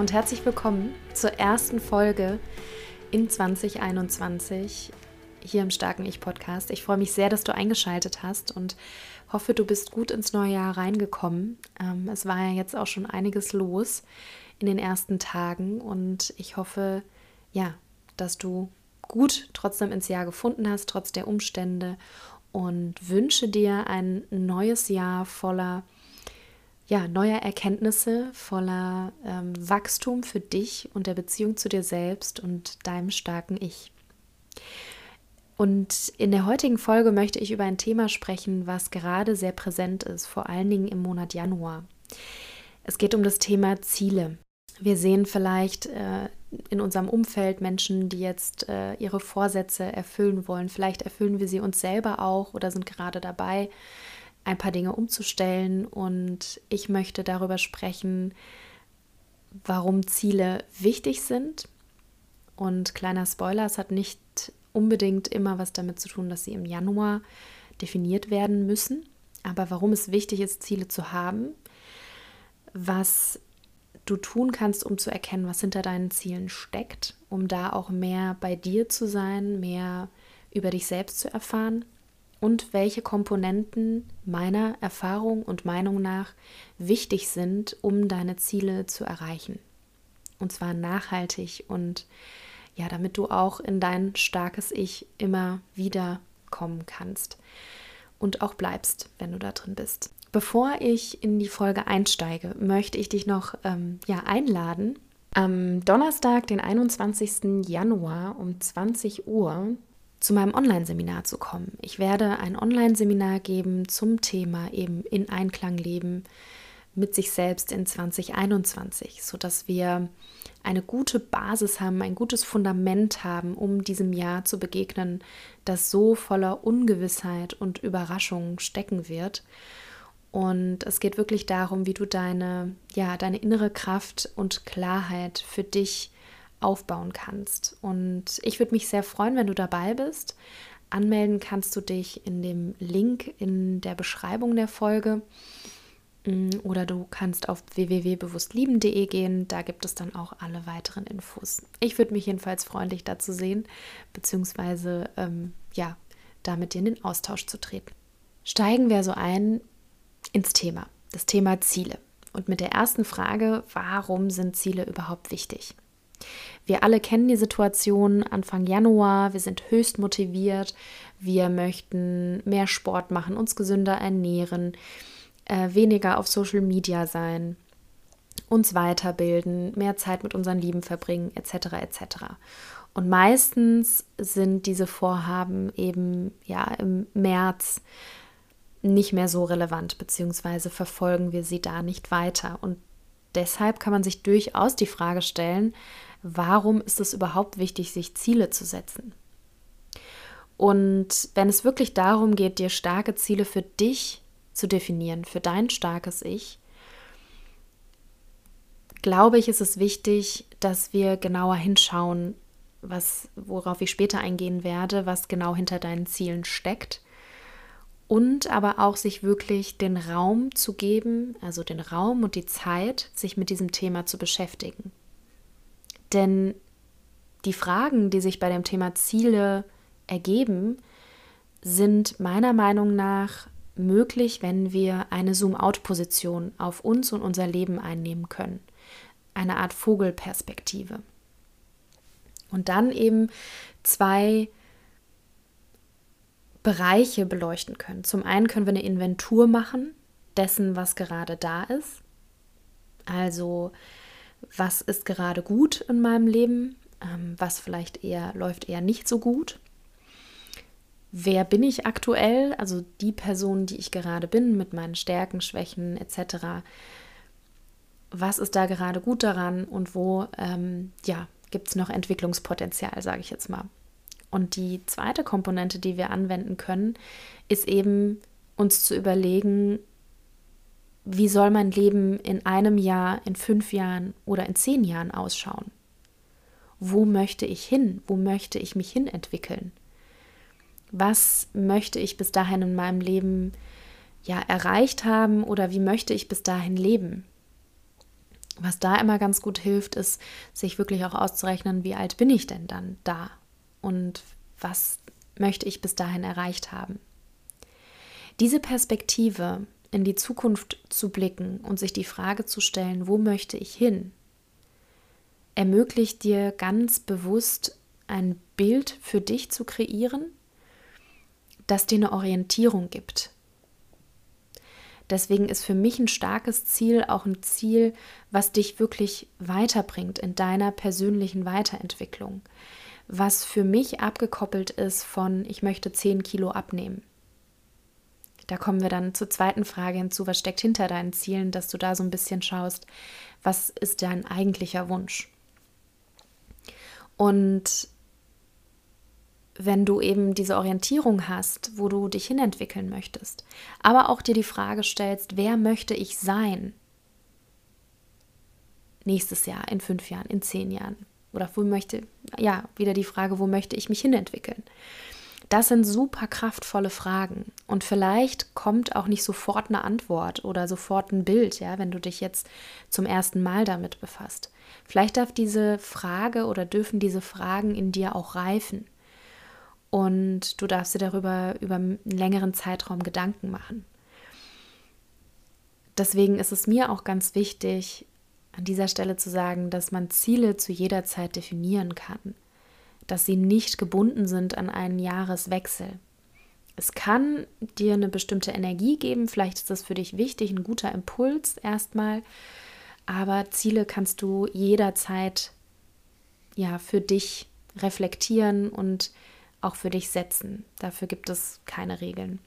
Und herzlich willkommen zur ersten Folge in 2021 hier im Starken Ich Podcast. Ich freue mich sehr, dass du eingeschaltet hast und hoffe, du bist gut ins neue Jahr reingekommen. Ähm, es war ja jetzt auch schon einiges los in den ersten Tagen und ich hoffe, ja, dass du gut trotzdem ins Jahr gefunden hast, trotz der Umstände und wünsche dir ein neues Jahr voller ja, neuer Erkenntnisse, voller ähm, Wachstum für dich und der Beziehung zu dir selbst und deinem starken Ich. Und in der heutigen Folge möchte ich über ein Thema sprechen, was gerade sehr präsent ist, vor allen Dingen im Monat Januar. Es geht um das Thema Ziele. Wir sehen vielleicht äh, in unserem Umfeld Menschen, die jetzt äh, ihre Vorsätze erfüllen wollen. Vielleicht erfüllen wir sie uns selber auch oder sind gerade dabei, ein paar Dinge umzustellen und ich möchte darüber sprechen, warum Ziele wichtig sind. Und kleiner Spoiler, es hat nicht unbedingt immer was damit zu tun, dass sie im Januar definiert werden müssen, aber warum es wichtig ist, Ziele zu haben, was du tun kannst, um zu erkennen, was hinter deinen Zielen steckt, um da auch mehr bei dir zu sein, mehr über dich selbst zu erfahren und welche Komponenten meiner Erfahrung und Meinung nach wichtig sind, um deine Ziele zu erreichen. Und zwar nachhaltig und ja, damit du auch in dein starkes Ich immer wieder kommen kannst und auch bleibst, wenn du da drin bist. Bevor ich in die Folge einsteige, möchte ich dich noch ähm, ja, einladen. Am Donnerstag, den 21. Januar um 20 Uhr, zu meinem Online-Seminar zu kommen. Ich werde ein Online-Seminar geben zum Thema eben in Einklang leben mit sich selbst in 2021, sodass wir eine gute Basis haben, ein gutes Fundament haben, um diesem Jahr zu begegnen, das so voller Ungewissheit und Überraschungen stecken wird. Und es geht wirklich darum, wie du deine, ja, deine innere Kraft und Klarheit für dich aufbauen kannst. Und ich würde mich sehr freuen, wenn du dabei bist. Anmelden kannst du dich in dem Link in der Beschreibung der Folge mm, oder du kannst auf www.bewusstlieben.de gehen. Da gibt es dann auch alle weiteren Infos. Ich würde mich jedenfalls freuen, dich da zu sehen, beziehungsweise ähm, ja, da mit dir in den Austausch zu treten. Steigen wir so ein ins Thema, das Thema Ziele. Und mit der ersten Frage, warum sind Ziele überhaupt wichtig? Wir alle kennen die Situation Anfang Januar, wir sind höchst motiviert, wir möchten mehr Sport machen, uns gesünder ernähren, äh, weniger auf Social Media sein, uns weiterbilden, mehr Zeit mit unseren Lieben verbringen, etc. etc. Und meistens sind diese Vorhaben eben ja im März nicht mehr so relevant, beziehungsweise verfolgen wir sie da nicht weiter. Und deshalb kann man sich durchaus die Frage stellen, warum ist es überhaupt wichtig, sich Ziele zu setzen? Und wenn es wirklich darum geht, dir starke Ziele für dich zu definieren, für dein starkes Ich, glaube ich, ist es wichtig, dass wir genauer hinschauen, was, worauf ich später eingehen werde, was genau hinter deinen Zielen steckt. Und aber auch sich wirklich den Raum zu geben, also den Raum und die Zeit, sich mit diesem Thema zu beschäftigen. Denn die Fragen, die sich bei dem Thema Ziele ergeben, sind meiner Meinung nach möglich, wenn wir eine Zoom-out-Position auf uns und unser Leben einnehmen können. Eine Art Vogelperspektive. Und dann eben zwei Bereiche beleuchten können. Zum einen können wir eine Inventur machen dessen, was gerade da ist. Also was ist gerade gut in meinem Leben, ähm, was vielleicht eher läuft eher nicht so gut. Wer bin ich aktuell? Also die Person, die ich gerade bin, mit meinen Stärken, Schwächen etc. was ist da gerade gut daran und wo ähm, ja, gibt es noch Entwicklungspotenzial, sage ich jetzt mal. Und die zweite Komponente, die wir anwenden können, ist eben uns zu überlegen, wie soll mein Leben in einem Jahr, in fünf Jahren oder in zehn Jahren ausschauen? Wo möchte ich hin? Wo möchte ich mich hin entwickeln? Was möchte ich bis dahin in meinem Leben ja erreicht haben oder wie möchte ich bis dahin leben? Was da immer ganz gut hilft, ist, sich wirklich auch auszurechnen, wie alt bin ich denn dann da und was möchte ich bis dahin erreicht haben. Diese Perspektive in die Zukunft zu blicken und sich die Frage zu stellen, wo möchte ich hin, ermöglicht dir ganz bewusst ein Bild für dich zu kreieren, das dir eine Orientierung gibt, Deswegen ist für mich ein starkes Ziel auch ein Ziel, was dich wirklich weiterbringt in deiner persönlichen Weiterentwicklung. Was für mich abgekoppelt ist von, ich möchte 10 Kilo abnehmen. Da kommen wir dann zur zweiten Frage hinzu, was steckt hinter deinen Zielen, dass du da so ein bisschen schaust, was ist dein eigentlicher Wunsch. Und wenn du eben diese Orientierung hast, wo du dich hinentwickeln möchtest, aber auch dir die Frage stellst, wer möchte ich sein? Nächstes Jahr, in fünf Jahren, in zehn Jahren. Oder wo möchte, ja, wieder die Frage, wo möchte ich mich hinentwickeln? Das sind super kraftvolle Fragen. Und vielleicht kommt auch nicht sofort eine Antwort oder sofort ein Bild, ja, wenn du dich jetzt zum ersten Mal damit befasst. Vielleicht darf diese Frage oder dürfen diese Fragen in dir auch reifen und du darfst dir darüber über einen längeren Zeitraum Gedanken machen. Deswegen ist es mir auch ganz wichtig, an dieser Stelle zu sagen, dass man Ziele zu jeder Zeit definieren kann, dass sie nicht gebunden sind an einen Jahreswechsel. Es kann dir eine bestimmte Energie geben, vielleicht ist das für dich wichtig, ein guter Impuls erstmal, aber Ziele kannst du jederzeit ja für dich reflektieren und auch für dich setzen. Dafür gibt es keine Regeln.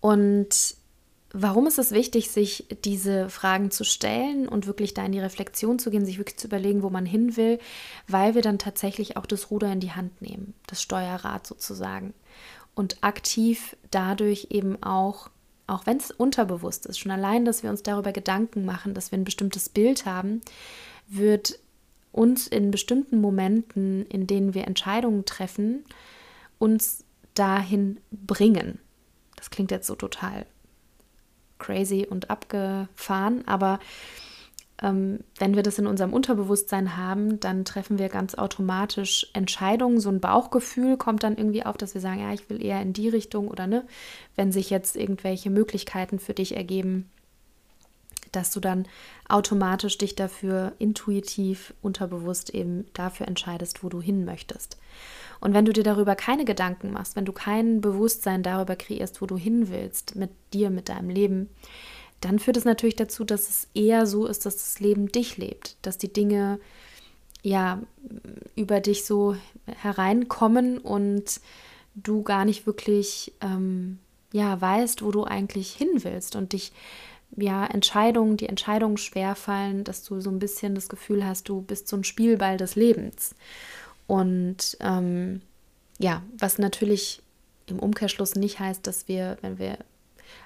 Und warum ist es wichtig, sich diese Fragen zu stellen und wirklich da in die Reflexion zu gehen, sich wirklich zu überlegen, wo man hin will, weil wir dann tatsächlich auch das Ruder in die Hand nehmen, das Steuerrad sozusagen. Und aktiv dadurch eben auch, auch wenn es unterbewusst ist, schon allein, dass wir uns darüber Gedanken machen, dass wir ein bestimmtes Bild haben, wird uns in bestimmten Momenten, in denen wir Entscheidungen treffen, uns dahin bringen. Das klingt jetzt so total crazy und abgefahren, aber ähm, wenn wir das in unserem Unterbewusstsein haben, dann treffen wir ganz automatisch Entscheidungen. So ein Bauchgefühl kommt dann irgendwie auf, dass wir sagen, ja, ich will eher in die Richtung oder ne, wenn sich jetzt irgendwelche Möglichkeiten für dich ergeben, dass du dann automatisch dich dafür intuitiv, unterbewusst eben dafür entscheidest, wo du hin möchtest. Und wenn du dir darüber keine Gedanken machst, wenn du kein Bewusstsein darüber kreierst, wo du hin willst, mit dir, mit deinem Leben, dann führt es natürlich dazu, dass es eher so ist, dass das Leben dich lebt, dass die Dinge ja über dich so hereinkommen und du gar nicht wirklich ähm, ja weißt, wo du eigentlich hin willst und dich ja, Entscheidungen, die Entscheidungen schwerfallen, dass du so ein bisschen das Gefühl hast, du bist so ein Spielball des Lebens. Und ähm, ja, was natürlich im Umkehrschluss nicht heißt, dass wir, wenn wir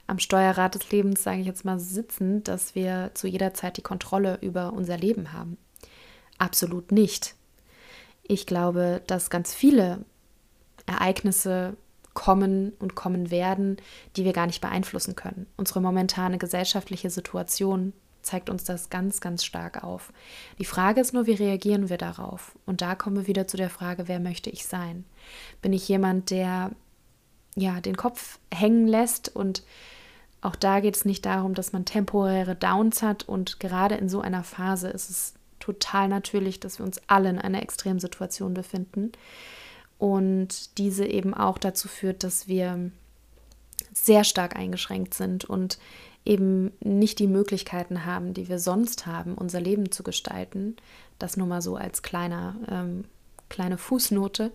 am Steuerrad des Lebens, sage ich jetzt mal, sitzen, dass wir zu jeder Zeit die Kontrolle über unser Leben haben. Absolut nicht. Ich glaube, dass ganz viele Ereignisse kommen und kommen werden, die wir gar nicht beeinflussen können. Unsere momentane gesellschaftliche Situation zeigt uns das ganz, ganz stark auf. Die Frage ist nur, wie reagieren wir darauf? Und da kommen wir wieder zu der Frage, wer möchte ich sein? Bin ich jemand, der ja den Kopf hängen lässt und auch da geht es nicht darum, dass man temporäre Downs hat und gerade in so einer Phase ist es total natürlich, dass wir uns alle in einer Extremsituation befinden und diese eben auch dazu führt, dass wir sehr stark eingeschränkt sind und eben nicht die Möglichkeiten haben, die wir sonst haben, unser Leben zu gestalten. Das nur mal so als kleiner, ähm, kleine Fußnote.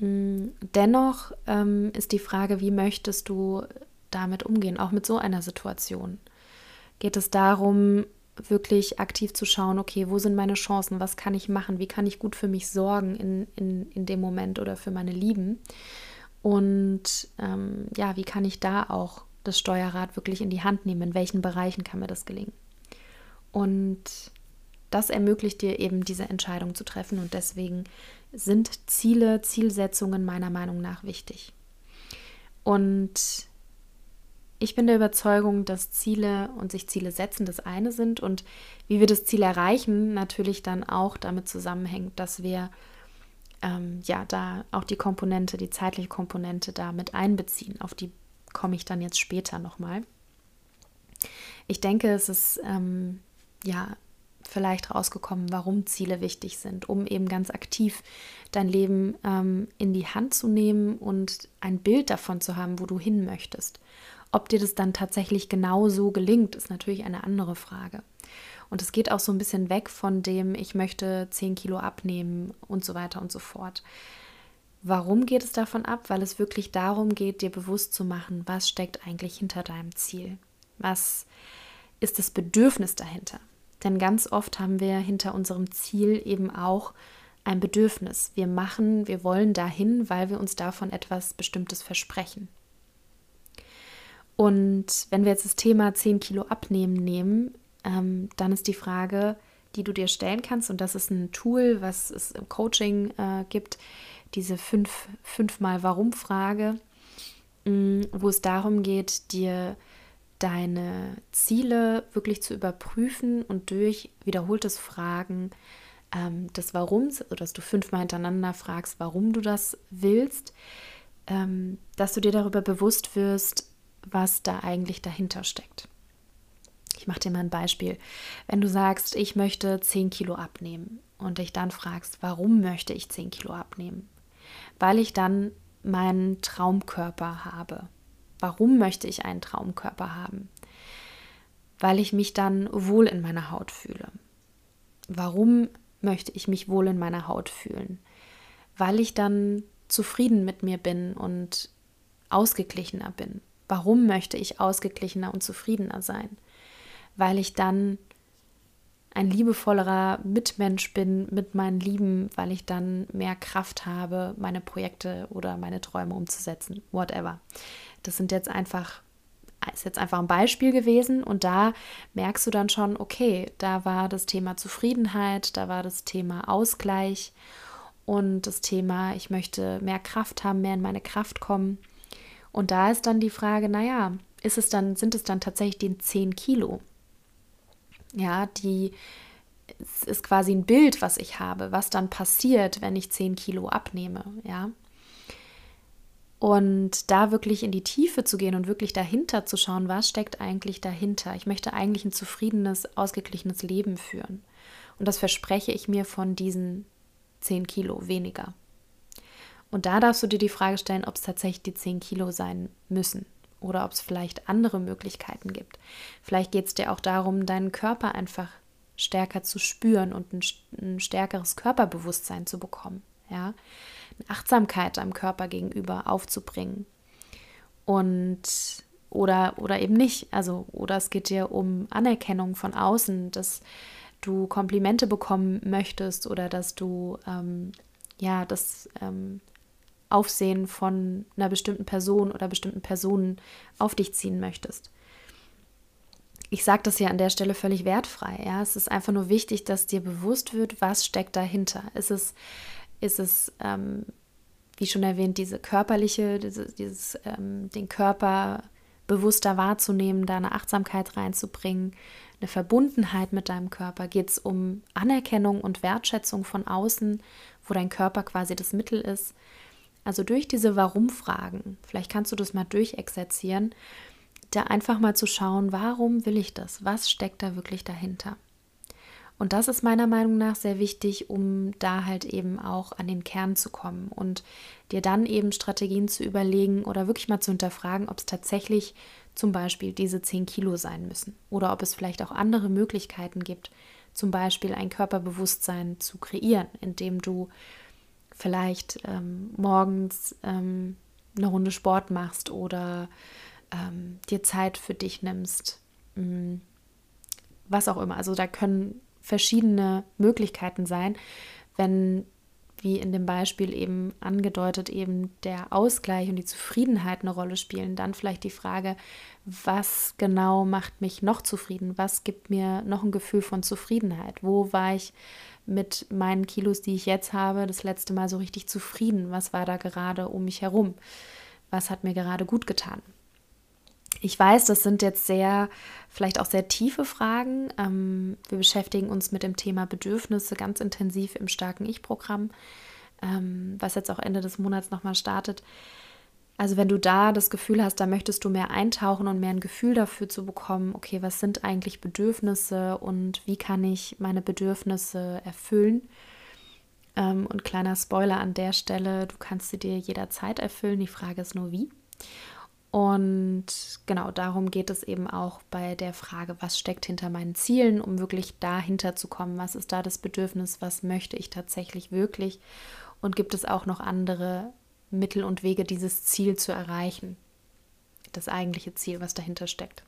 Mm, dennoch ähm, ist die Frage, wie möchtest du damit umgehen, auch mit so einer Situation? geht es darum, wirklich aktiv zu schauen, okay, wo sind meine Chancen, was kann ich machen, wie kann ich gut für mich sorgen in, in, in dem Moment oder für meine Lieben. Und ähm, ja, wie kann ich da auch das Steuerrad wirklich in die Hand nehmen, in welchen Bereichen kann mir das gelingen. Und das ermöglicht dir eben diese Entscheidung zu treffen und deswegen sind Ziele, Zielsetzungen meiner Meinung nach wichtig. Und ich bin der Überzeugung, dass Ziele und sich Ziele setzen das eine sind und wie wir das Ziel erreichen, natürlich dann auch damit zusammenhängt, dass wir ähm, ja da auch die Komponente, die zeitliche Komponente da mit einbeziehen. Auf die komme ich dann jetzt später nochmal. Ich denke, es ist ähm, ja vielleicht rausgekommen, warum Ziele wichtig sind, um eben ganz aktiv dein Leben ähm, in die Hand zu nehmen und ein Bild davon zu haben, wo du hin möchtest. Ob dir das dann tatsächlich genau so gelingt, ist natürlich eine andere Frage. Und es geht auch so ein bisschen weg von dem, ich möchte 10 Kilo abnehmen und so weiter und so fort. Warum geht es davon ab? Weil es wirklich darum geht, dir bewusst zu machen, was steckt eigentlich hinter deinem Ziel. Was ist das Bedürfnis dahinter? Denn ganz oft haben wir hinter unserem Ziel eben auch ein Bedürfnis. Wir machen, wir wollen dahin, weil wir uns davon etwas Bestimmtes versprechen. Und wenn wir jetzt das Thema 10 Kilo abnehmen nehmen, ähm, dann ist die Frage, die du dir stellen kannst, und das ist ein Tool, was es im Coaching äh, gibt, diese fünf, fünfmal Warum-Frage, mm, wo es darum geht, dir deine Ziele wirklich zu überprüfen und durch wiederholtes Fragen ähm, des Warums, also dass du fünfmal hintereinander fragst, warum du das willst, ähm, dass du dir darüber bewusst wirst, was da eigentlich dahinter steckt. Ich mache dir mal ein Beispiel. Wenn du sagst, ich möchte 10 Kilo abnehmen und dich dann fragst, warum möchte ich 10 Kilo abnehmen? Weil ich dann meinen Traumkörper habe. Warum möchte ich einen Traumkörper haben? Weil ich mich dann wohl in meiner Haut fühle. Warum möchte ich mich wohl in meiner Haut fühlen? Weil ich dann zufrieden mit mir bin und ausgeglichener bin. Warum möchte ich ausgeglichener und zufriedener sein? Weil ich dann ein liebevollerer Mitmensch bin mit meinen Lieben, weil ich dann mehr Kraft habe, meine Projekte oder meine Träume umzusetzen, whatever. Das sind jetzt einfach ist jetzt einfach ein Beispiel gewesen und da merkst du dann schon, okay, da war das Thema Zufriedenheit, da war das Thema Ausgleich und das Thema, ich möchte mehr Kraft haben, mehr in meine Kraft kommen. Und da ist dann die Frage, naja, ist es dann, sind es dann tatsächlich die 10 Kilo? Ja, die es ist quasi ein Bild, was ich habe, was dann passiert, wenn ich 10 Kilo abnehme, ja. Und da wirklich in die Tiefe zu gehen und wirklich dahinter zu schauen, was steckt eigentlich dahinter. Ich möchte eigentlich ein zufriedenes, ausgeglichenes Leben führen. Und das verspreche ich mir von diesen 10 Kilo weniger. Und da darfst du dir die Frage stellen, ob es tatsächlich die 10 Kilo sein müssen oder ob es vielleicht andere Möglichkeiten gibt. Vielleicht geht es dir auch darum, deinen Körper einfach stärker zu spüren und ein, ein stärkeres Körperbewusstsein zu bekommen. Ja, Achtsamkeit deinem Körper gegenüber aufzubringen. Und oder, oder eben nicht. Also, oder es geht dir um Anerkennung von außen, dass du Komplimente bekommen möchtest oder dass du ähm, ja das ähm, Aufsehen von einer bestimmten Person oder bestimmten Personen auf dich ziehen möchtest. Ich sage das ja an der Stelle völlig wertfrei. Ja? Es ist einfach nur wichtig, dass dir bewusst wird, was steckt dahinter. Ist es ist es, ähm, wie schon erwähnt, diese körperliche, diese, dieses, ähm, den Körper bewusster wahrzunehmen, da eine Achtsamkeit reinzubringen, eine Verbundenheit mit deinem Körper. Geht es um Anerkennung und Wertschätzung von außen, wo dein Körper quasi das Mittel ist. Also durch diese Warum-Fragen, vielleicht kannst du das mal durchexerzieren, da einfach mal zu schauen, warum will ich das? Was steckt da wirklich dahinter? Und das ist meiner Meinung nach sehr wichtig, um da halt eben auch an den Kern zu kommen und dir dann eben Strategien zu überlegen oder wirklich mal zu hinterfragen, ob es tatsächlich zum Beispiel diese 10 Kilo sein müssen oder ob es vielleicht auch andere Möglichkeiten gibt, zum Beispiel ein Körperbewusstsein zu kreieren, indem du vielleicht ähm, morgens ähm, eine Runde Sport machst oder ähm, dir Zeit für dich nimmst. Mh, mm, was auch immer. Also da können verschiedene Möglichkeiten sein, wenn wie in dem Beispiel eben angedeutet, eben der Ausgleich und die Zufriedenheit eine Rolle spielen, dann vielleicht die Frage, was genau macht mich noch zufrieden? Was gibt mir noch ein Gefühl von Zufriedenheit? Wo war ich mit meinen Kilos, die ich jetzt habe, das letzte Mal so richtig zufrieden? Was war da gerade um mich herum? Was hat mir gerade gut getan? Ich weiß, das sind jetzt sehr, vielleicht auch sehr tiefe Fragen. Ähm, wir beschäftigen uns mit dem Thema Bedürfnisse ganz intensiv im starken Ich-Programm, ähm, was jetzt auch Ende des Monats nochmal startet. Also wenn du da das Gefühl hast, da möchtest du mehr eintauchen und mehr ein Gefühl dafür zu bekommen, okay, was sind eigentlich Bedürfnisse und wie kann ich meine Bedürfnisse erfüllen? Ähm, und kleiner Spoiler an der Stelle, du kannst sie dir jederzeit erfüllen, die Frage ist nur wie. Und genau darum geht es eben auch bei der Frage, was steckt hinter meinen Zielen, um wirklich dahinter zu kommen, was ist da das Bedürfnis, was möchte ich tatsächlich wirklich und gibt es auch noch andere Mittel und Wege, dieses Ziel zu erreichen. Das eigentliche Ziel, was dahinter steckt.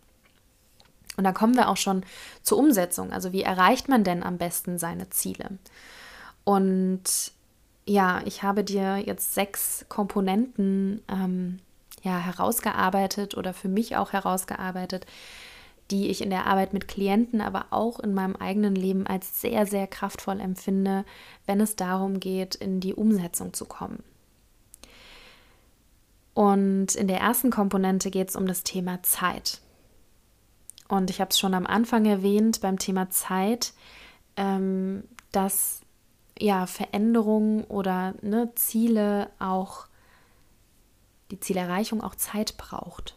Und dann kommen wir auch schon zur Umsetzung. Also wie erreicht man denn am besten seine Ziele? Und ja, ich habe dir jetzt sechs Komponenten ähm, ja, herausgearbeitet oder für mich auch herausgearbeitet, die ich in der Arbeit mit Klienten, aber auch in meinem eigenen Leben als sehr, sehr kraftvoll empfinde, wenn es darum geht, in die Umsetzung zu kommen. Und in der ersten Komponente geht es um das Thema Zeit. Und ich habe es schon am Anfang erwähnt beim Thema Zeit, ähm, dass ja Veränderungen oder ne, Ziele auch die Zielerreichung auch Zeit braucht.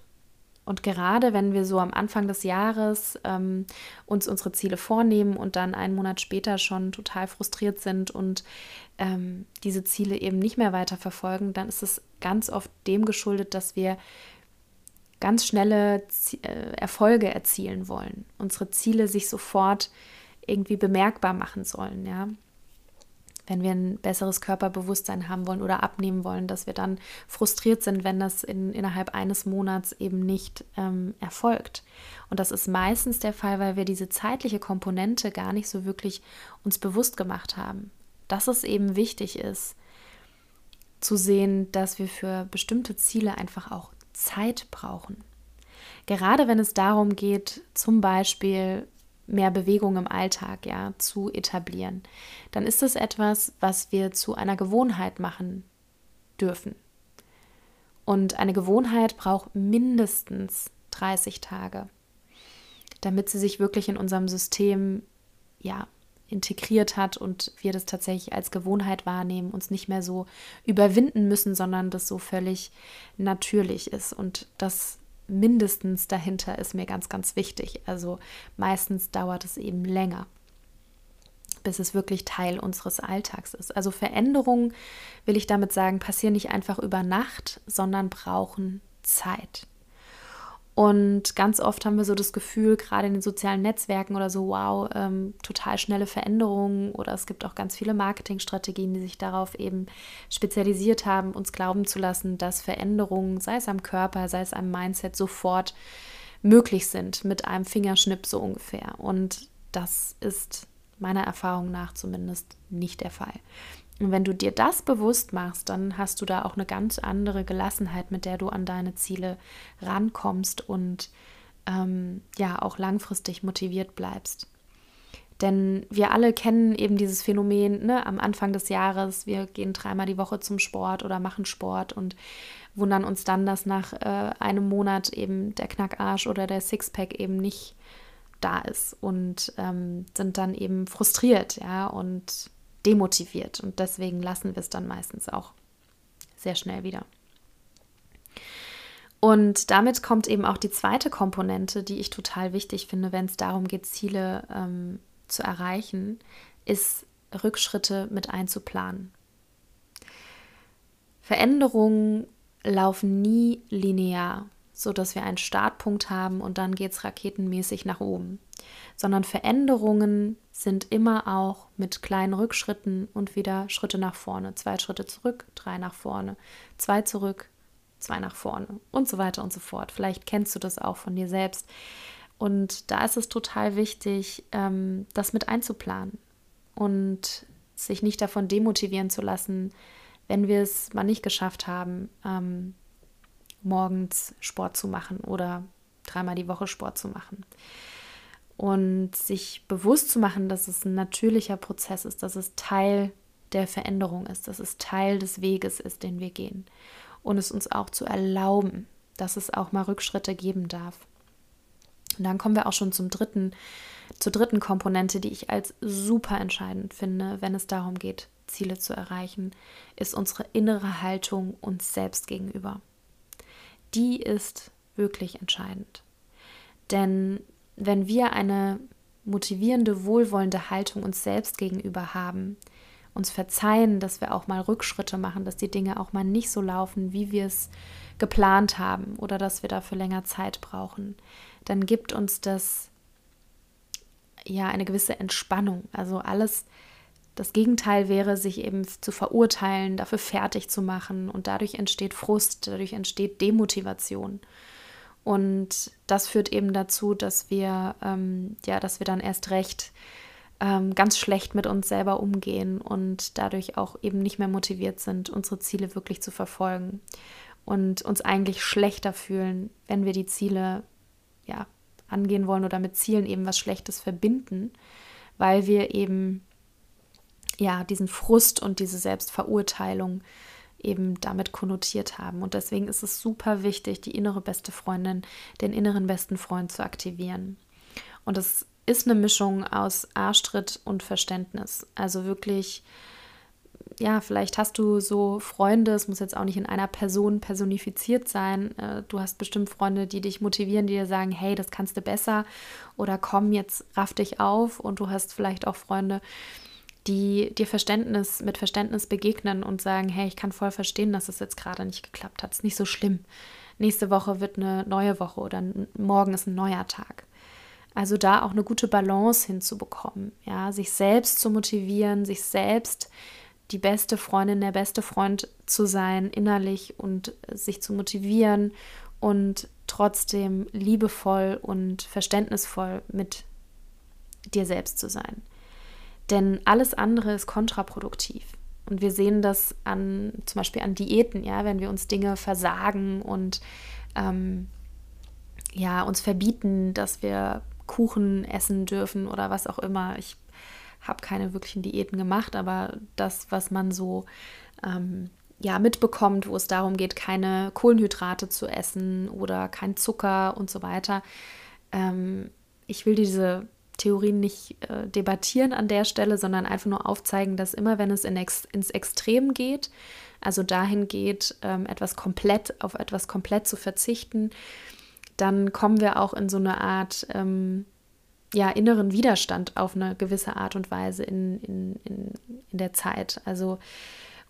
Und gerade wenn wir so am Anfang des Jahres ähm, uns unsere Ziele vornehmen und dann einen Monat später schon total frustriert sind und ähm, diese Ziele eben nicht mehr weiter verfolgen, dann ist es ganz oft dem geschuldet, dass wir ganz schnelle Z äh, Erfolge erzielen wollen. Unsere Ziele sich sofort irgendwie bemerkbar machen sollen, ja wenn wir ein besseres Körperbewusstsein haben wollen oder abnehmen wollen, dass wir dann frustriert sind, wenn das in, innerhalb eines Monats eben nicht ähm, erfolgt. Und das ist meistens der Fall, weil wir diese zeitliche Komponente gar nicht so wirklich uns bewusst gemacht haben. Dass es eben wichtig ist, zu sehen, dass wir für bestimmte Ziele einfach auch Zeit brauchen. Gerade wenn es darum geht, zum Beispiel mehr Bewegung im Alltag ja zu etablieren, dann ist es etwas, was wir zu einer Gewohnheit machen dürfen. Und eine Gewohnheit braucht mindestens 30 Tage, damit sie sich wirklich in unserem System ja integriert hat und wir das tatsächlich als Gewohnheit wahrnehmen, uns nicht mehr so überwinden müssen, sondern das so völlig natürlich ist. Und das mindestens dahinter ist mir ganz, ganz wichtig. Also meistens dauert es eben länger, bis es wirklich Teil unseres Alltags ist. Also Veränderungen, will ich damit sagen, passieren nicht einfach über Nacht, sondern brauchen Zeit. Und ganz oft haben wir so das Gefühl, gerade in den sozialen Netzwerken oder so, wow, ähm, total schnelle Veränderungen oder es gibt auch ganz viele Marketingstrategien, die sich darauf eben spezialisiert haben, uns glauben zu lassen, dass Veränderungen, sei es am Körper, sei es am Mindset, sofort möglich sind mit einem Fingerschnipp so ungefähr. Und das ist meiner Erfahrung nach zumindest nicht der Fall. Und wenn du dir das bewusst machst, dann hast du da auch eine ganz andere Gelassenheit, mit der du an deine Ziele rankommst und ähm, ja auch langfristig motiviert bleibst. Denn wir alle kennen eben dieses Phänomen ne, am Anfang des Jahres, wir gehen dreimal die Woche zum Sport oder machen Sport und wundern uns dann, dass nach äh, einem Monat eben der Knackarsch oder der Sixpack eben nicht da ist und ähm, sind dann eben frustriert, ja, und demotiviert. Und deswegen lassen wir es dann meistens auch sehr schnell wieder. Und damit kommt eben auch die zweite Komponente, die ich total wichtig finde, wenn es darum geht, Ziele ähm, zu erreichen, ist Rückschritte mit einzuplanen. Veränderungen laufen nie linear, sodass wir einen Startpunkt haben und dann geht es raketenmäßig nach oben, sondern Veränderungen sind immer auch mit kleinen Rückschritten und wieder Schritte nach vorne. Zwei Schritte zurück, drei nach vorne, zwei zurück, zwei nach vorne und so weiter und so fort. Vielleicht kennst du das auch von dir selbst. Und da ist es total wichtig, ähm, das mit einzuplanen und sich nicht davon demotivieren zu lassen, wenn wir es mal nicht geschafft haben, ähm, morgens Sport zu machen oder dreimal die Woche Sport zu machen. Und sich bewusst zu machen, dass es ein natürlicher Prozess ist, dass es Teil der Veränderung ist, dass es Teil des Weges ist, den wir gehen. Und es uns auch zu erlauben, dass es auch mal Rückschritte geben darf. Und dann kommen wir auch schon zum dritten, zur dritten Komponente, die ich als super entscheidend finde, wenn es darum geht, Ziele zu erreichen, ist unsere innere Haltung uns selbst gegenüber. Die ist wirklich entscheidend. Denn wenn wir eine motivierende, wohlwollende Haltung uns selbst gegenüber haben, uns verzeihen, dass wir auch mal Rückschritte machen, dass die Dinge auch mal nicht so laufen, wie wir es geplant haben oder dass wir dafür länger Zeit brauchen, dann gibt uns das ja eine gewisse Entspannung. Also alles, das Gegenteil wäre, sich eben zu verurteilen, dafür fertig zu machen und dadurch entsteht Frust, dadurch entsteht Demotivation. Und das führt eben dazu, dass wir, ähm, ja, dass wir dann erst recht ähm, ganz schlecht mit uns selber umgehen und dadurch auch eben nicht mehr motiviert sind, unsere Ziele wirklich zu verfolgen und uns eigentlich schlechter fühlen, wenn wir die Ziele ja angehen wollen oder mit Zielen eben was Schlechtes verbinden, weil wir eben ja diesen Frust und diese Selbstverurteilung eben damit konnotiert haben. Und deswegen ist es super wichtig, die innere beste Freundin, den inneren besten Freund zu aktivieren. Und es ist eine Mischung aus Arschtritt und Verständnis. Also wirklich, ja, vielleicht hast du so Freunde, es muss jetzt auch nicht in einer Person personifiziert sein. Äh, du hast bestimmt Freunde, die dich motivieren, die dir sagen, hey, das kannst du besser oder komm, jetzt raff dich auf. Und du hast vielleicht auch Freunde, die dir Verständnis mit Verständnis begegnen und sagen, hey, ich kann voll verstehen, dass es jetzt gerade nicht geklappt hat. Ist nicht so schlimm. Nächste Woche wird eine neue Woche oder morgen ist ein neuer Tag. Also da auch eine gute Balance hinzubekommen, ja, sich selbst zu motivieren, sich selbst die beste Freundin, der beste Freund zu sein, innerlich und sich zu motivieren und trotzdem liebevoll und verständnisvoll mit dir selbst zu sein. Denn alles andere ist kontraproduktiv. Und wir sehen das an zum Beispiel an Diäten, ja, wenn wir uns Dinge versagen und ähm, ja, uns verbieten, dass wir Kuchen essen dürfen oder was auch immer. Ich habe keine wirklichen Diäten gemacht, aber das, was man so ähm, ja, mitbekommt, wo es darum geht, keine Kohlenhydrate zu essen oder kein Zucker und so weiter. Ähm, ich will diese Theorien nicht äh, debattieren an der Stelle, sondern einfach nur aufzeigen, dass immer, wenn es in ex ins Extrem geht, also dahin geht, ähm, etwas komplett auf etwas komplett zu verzichten, dann kommen wir auch in so eine Art ähm, ja, inneren Widerstand auf eine gewisse Art und Weise in, in, in, in der Zeit. Also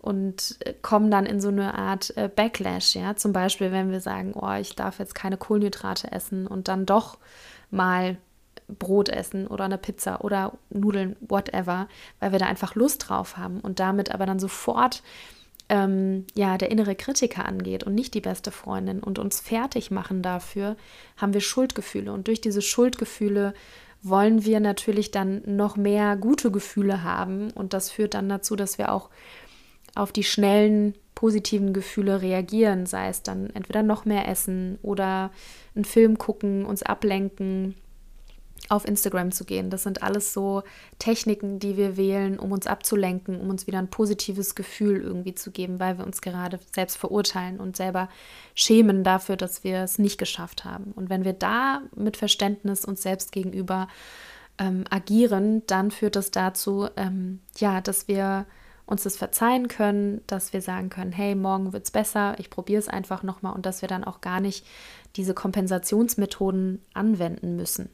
und äh, kommen dann in so eine Art äh, Backlash, ja. Zum Beispiel, wenn wir sagen, oh, ich darf jetzt keine Kohlenhydrate essen und dann doch mal Brot essen oder eine Pizza oder Nudeln, whatever, weil wir da einfach Lust drauf haben und damit aber dann sofort ähm, ja der innere Kritiker angeht und nicht die beste Freundin und uns fertig machen dafür, haben wir Schuldgefühle. Und durch diese Schuldgefühle wollen wir natürlich dann noch mehr gute Gefühle haben. Und das führt dann dazu, dass wir auch auf die schnellen positiven Gefühle reagieren, sei es dann entweder noch mehr essen oder einen Film gucken, uns ablenken auf Instagram zu gehen. Das sind alles so Techniken, die wir wählen, um uns abzulenken, um uns wieder ein positives Gefühl irgendwie zu geben, weil wir uns gerade selbst verurteilen und selber schämen dafür, dass wir es nicht geschafft haben. Und wenn wir da mit Verständnis uns selbst gegenüber ähm, agieren, dann führt das dazu, ähm, ja, dass wir uns das verzeihen können, dass wir sagen können, hey, morgen wird es besser, ich probiere es einfach nochmal und dass wir dann auch gar nicht diese Kompensationsmethoden anwenden müssen.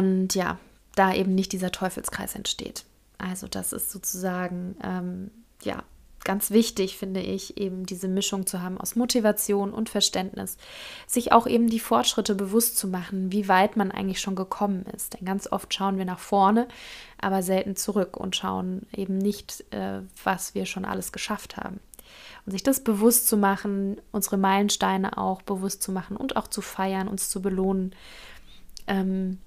Und ja, da eben nicht dieser Teufelskreis entsteht. Also das ist sozusagen, ähm, ja, ganz wichtig, finde ich, eben diese Mischung zu haben aus Motivation und Verständnis. Sich auch eben die Fortschritte bewusst zu machen, wie weit man eigentlich schon gekommen ist. Denn ganz oft schauen wir nach vorne, aber selten zurück und schauen eben nicht, äh, was wir schon alles geschafft haben. Und sich das bewusst zu machen, unsere Meilensteine auch bewusst zu machen und auch zu feiern, uns zu belohnen. Ähm,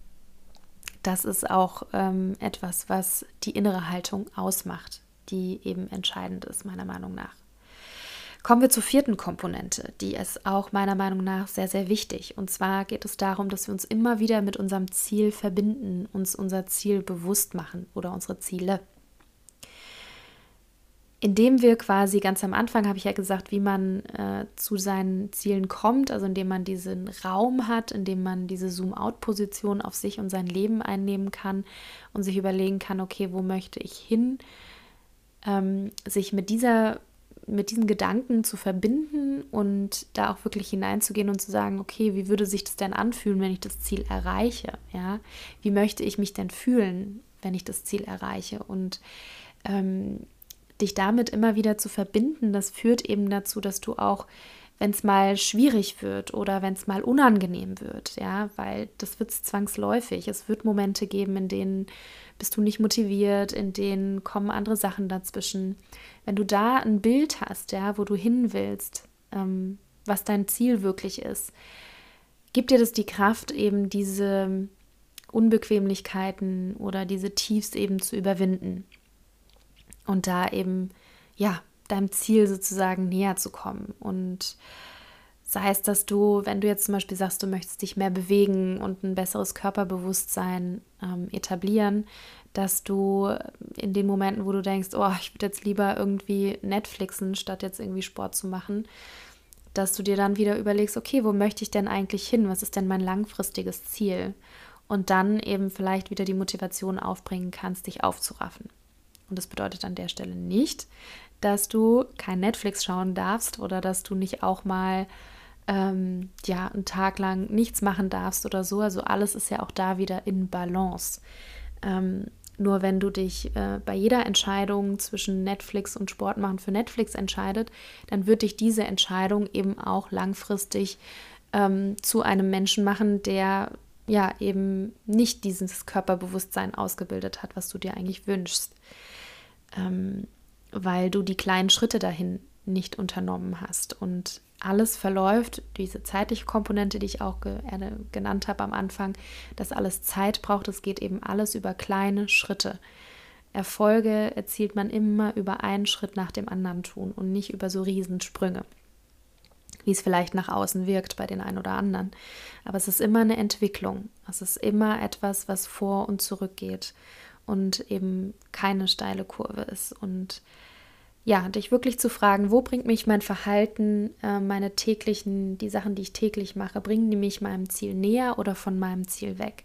das ist auch ähm, etwas, was die innere Haltung ausmacht die eben entscheidend ist, meiner Meinung nach. Kommen wir zur vierten Komponente, die ist auch meiner Meinung nach sehr, sehr wichtig. Und zwar geht es darum, dass wir uns immer wieder mit unserem Ziel verbinden, uns unser Ziel bewusst machen oder unsere Ziele. Indem wir quasi ganz am Anfang, habe ich ja gesagt, wie man äh, zu seinen Zielen kommt, also indem man diesen Raum hat, indem man diese Zoom-out-Position auf sich und sein Leben einnehmen kann und sich überlegen kann, okay, wo möchte ich hin? ähm, sich mit dieser mit diesen Gedanken zu verbinden und da auch wirklich hineinzugehen und zu sagen, okay, wie würde sich das denn anfühlen, wenn ich das Ziel erreiche? Ja, wie möchte ich mich denn fühlen, wenn ich das Ziel erreiche? Und ähm, dich damit immer wieder zu verbinden, das führt eben dazu, dass du auch wenn es mal schwierig wird oder wenn es mal unangenehm wird, ja, weil das wird zwangsläufig. Es wird Momente geben, in denen bist du nicht motiviert, in denen kommen andere Sachen dazwischen. Wenn du da ein Bild hast, ja, wo du hin willst, ähm, was dein Ziel wirklich ist, gibt dir das die Kraft, eben diese Unbequemlichkeiten oder diese Tiefs eben zu überwinden und da eben ja deinem Ziel sozusagen näher zu kommen. Und sei es, dass du, wenn du jetzt zum Beispiel sagst, du möchtest dich mehr bewegen und ein besseres Körperbewusstsein ähm, etablieren, dass du in den Momenten, wo du denkst, oh, ich würde jetzt lieber irgendwie Netflixen, statt jetzt irgendwie Sport zu machen, dass du dir dann wieder überlegst, okay, wo möchte ich denn eigentlich hin? Was ist denn mein langfristiges Ziel? Und dann eben vielleicht wieder die Motivation aufbringen kannst, dich aufzuraffen. Und das bedeutet an der Stelle nicht, dass du kein Netflix schauen darfst oder dass du nicht auch mal ähm, ja einen Tag lang nichts machen darfst oder so. Also alles ist ja auch da wieder in Balance. Ähm, nur wenn du dich äh, bei jeder Entscheidung zwischen Netflix und Sport machen für Netflix entscheidet, dann wird dich diese Entscheidung eben auch langfristig ähm, zu einem Menschen machen, der ja eben nicht dieses Körperbewusstsein ausgebildet hat, was du dir eigentlich wünschst. Ähm, weil du die kleinen Schritte dahin nicht unternommen hast. Und alles verläuft, diese zeitliche Komponente, die ich auch ge äh, genannt habe am Anfang, dass alles Zeit braucht, es geht eben alles über kleine Schritte. Erfolge erzielt man immer über einen Schritt nach dem anderen tun und nicht über so Riesensprünge, wie es vielleicht nach außen wirkt bei den einen oder anderen. Aber es ist immer eine Entwicklung. Es ist immer etwas, was vor und zurück geht und eben keine steile Kurve ist. Und ja, dich wirklich zu fragen, wo bringt mich mein Verhalten, äh, meine täglichen, die Sachen, die ich täglich mache, bringen die mich meinem Ziel näher oder von meinem Ziel weg?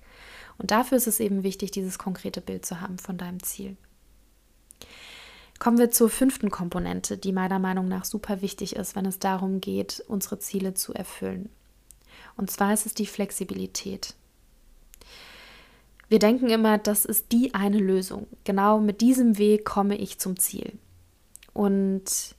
Und dafür ist es eben wichtig, dieses konkrete Bild zu haben von deinem Ziel. Kommen wir zur fünften Komponente, die meiner Meinung nach super wichtig ist, wenn es darum geht, unsere Ziele zu erfüllen. Und zwar ist es die Flexibilität. Wir denken immer, das ist die eine Lösung. Genau mit diesem Weg komme ich zum Ziel. Und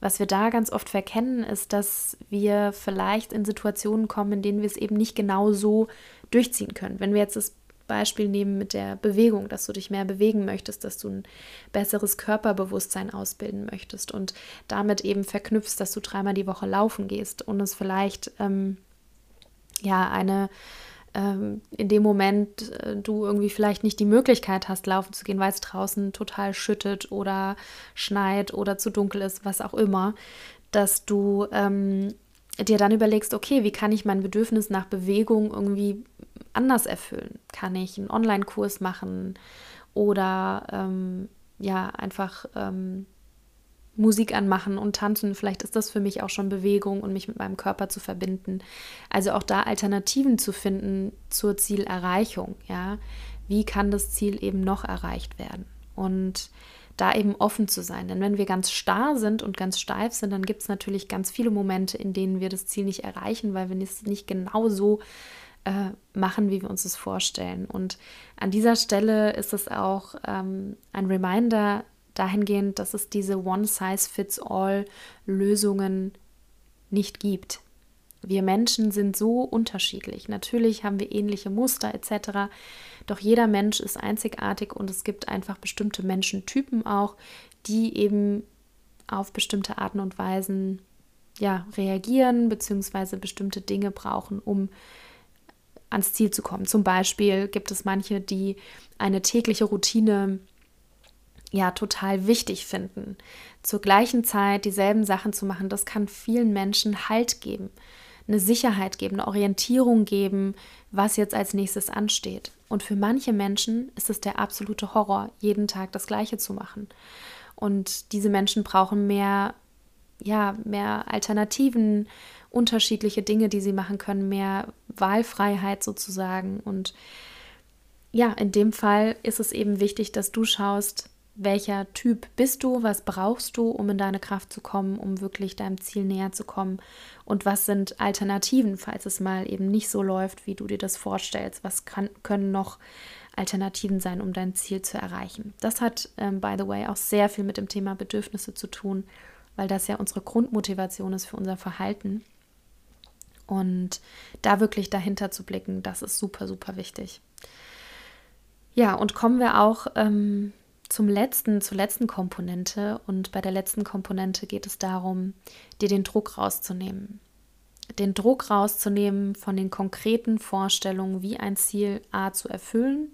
was wir da ganz oft verkennen, ist, dass wir vielleicht in Situationen kommen, in denen wir es eben nicht genau so durchziehen können. Wenn wir jetzt das Beispiel nehmen mit der Bewegung, dass du dich mehr bewegen möchtest, dass du ein besseres Körperbewusstsein ausbilden möchtest und damit eben verknüpfst, dass du dreimal die Woche laufen gehst und es vielleicht ähm, ja eine ähm, in dem Moment äh, du irgendwie vielleicht nicht die Möglichkeit hast, laufen zu gehen, weil es draußen total schüttet oder schneit oder zu dunkel ist, was auch immer, dass du ähm, dir dann überlegst, okay, wie kann ich mein Bedürfnis nach Bewegung irgendwie anders erfüllen? Kann ich einen Online-Kurs machen oder ähm, ja, einfach ähm, Musik anmachen und tanzen. Vielleicht ist das für mich auch schon Bewegung und mich mit meinem Körper zu verbinden. Also auch da Alternativen zu finden zur Zielerreichung. Ja, wie kann das Ziel eben noch erreicht werden? Und da eben offen zu sein. Denn wenn wir ganz starr sind und ganz steif sind, dann gibt es natürlich ganz viele Momente, in denen wir das Ziel nicht erreichen, weil wir es nicht genau so äh, machen, wie wir uns es vorstellen. Und an dieser Stelle ist es auch ähm, ein Reminder, dahingehend, dass es diese One-Size-Fits-All-Lösungen nicht gibt. Wir Menschen sind so unterschiedlich. Natürlich haben wir ähnliche Muster etc. Doch jeder Mensch ist einzigartig und es gibt einfach bestimmte Menschentypen auch, die eben auf bestimmte Arten und Weisen ja, reagieren bzw. bestimmte Dinge brauchen, um ans Ziel zu kommen. Zum Beispiel gibt es manche, die eine tägliche Routine ja total wichtig finden. Zur gleichen Zeit dieselben Sachen zu machen, das kann vielen Menschen Halt geben, eine Sicherheit geben, eine Orientierung geben, was jetzt als nächstes ansteht. Und für manche Menschen ist es der absolute Horror, jeden Tag das Gleiche zu machen. Und diese Menschen brauchen mehr, ja, mehr Alternativen, unterschiedliche Dinge, die sie machen können, mehr Wahlfreiheit sozusagen. Und ja, in dem Fall ist es eben wichtig, dass du schaust, welcher Typ bist du, was brauchst du, um in deine Kraft zu kommen, um wirklich deinem Ziel näher zu kommen und was sind Alternativen, falls es mal eben nicht so läuft, wie du dir das vorstellst, was kann, können noch Alternativen sein, um dein Ziel zu erreichen. Das hat, ähm, by the way, auch sehr viel mit dem Thema Bedürfnisse zu tun, weil das ja unsere Grundmotivation ist für unser Verhalten. Und da wirklich dahinter zu blicken, das ist super, super wichtig. Ja, und kommen wir auch ähm, zum letzten, zur letzten Komponente. Und bei der letzten Komponente geht es darum, dir den Druck rauszunehmen. Den Druck rauszunehmen von den konkreten Vorstellungen, wie ein Ziel A zu erfüllen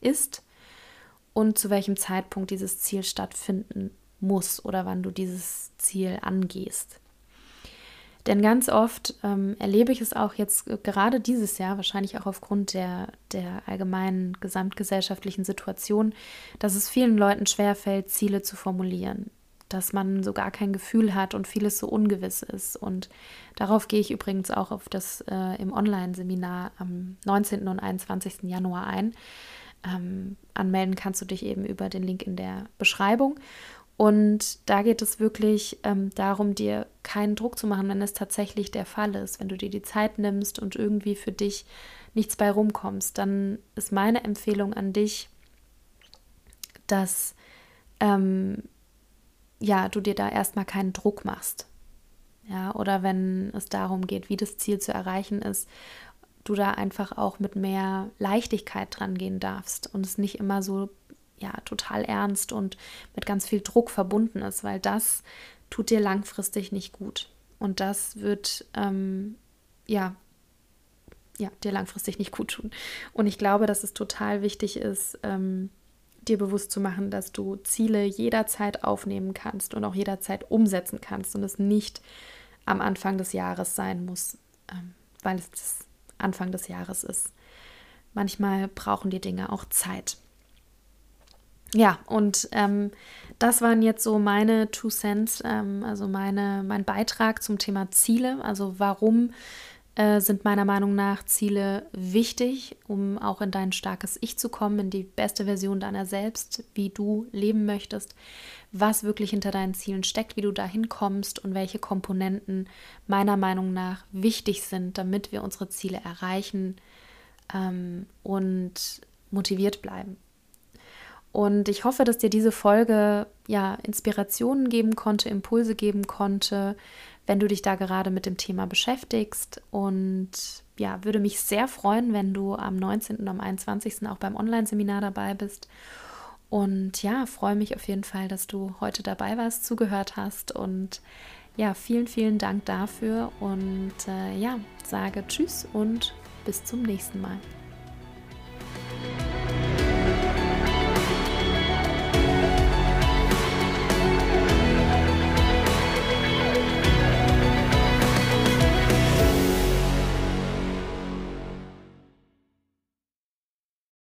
ist und zu welchem Zeitpunkt dieses Ziel stattfinden muss oder wann du dieses Ziel angehst. Denn ganz oft ähm, erlebe ich es auch jetzt äh, gerade dieses Jahr, wahrscheinlich auch aufgrund der, der allgemeinen gesamtgesellschaftlichen Situation, dass es vielen Leuten schwerfällt, Ziele zu formulieren. Dass man so gar kein Gefühl hat und vieles so ungewiss ist. Und darauf gehe ich übrigens auch auf das äh, im Online-Seminar am 19. und 21. Januar ein. Ähm, anmelden kannst du dich eben über den Link in der Beschreibung. Und da geht es wirklich ähm, darum, dir keinen Druck zu machen, wenn es tatsächlich der Fall ist. Wenn du dir die Zeit nimmst und irgendwie für dich nichts bei rumkommst, dann ist meine Empfehlung an dich, dass ähm, ja, du dir da erstmal keinen Druck machst. Ja, oder wenn es darum geht, wie das Ziel zu erreichen ist, du da einfach auch mit mehr Leichtigkeit dran gehen darfst und es nicht immer so ja total ernst und mit ganz viel Druck verbunden ist, weil das tut dir langfristig nicht gut. Und das wird ähm, ja, ja, dir langfristig nicht gut tun. Und ich glaube, dass es total wichtig ist, ähm, dir bewusst zu machen, dass du Ziele jederzeit aufnehmen kannst und auch jederzeit umsetzen kannst und es nicht am Anfang des Jahres sein muss, ähm, weil es Anfang des Jahres ist. Manchmal brauchen die Dinge auch Zeit. Ja, und ähm, das waren jetzt so meine Two Cents, ähm, also meine, mein Beitrag zum Thema Ziele. Also warum äh, sind meiner Meinung nach Ziele wichtig, um auch in dein starkes Ich zu kommen, in die beste Version deiner selbst, wie du leben möchtest, was wirklich hinter deinen Zielen steckt, wie du dahin kommst und welche Komponenten meiner Meinung nach wichtig sind, damit wir unsere Ziele erreichen ähm, und motiviert bleiben. Und ich hoffe, dass dir diese Folge ja Inspirationen geben konnte, Impulse geben konnte, wenn du dich da gerade mit dem Thema beschäftigst. Und ja, würde mich sehr freuen, wenn du am 19. und am 21. auch beim Online-Seminar dabei bist. Und ja, freue mich auf jeden Fall, dass du heute dabei warst, zugehört hast. Und ja, vielen, vielen Dank dafür. Und äh, ja, sage Tschüss und bis zum nächsten Mal.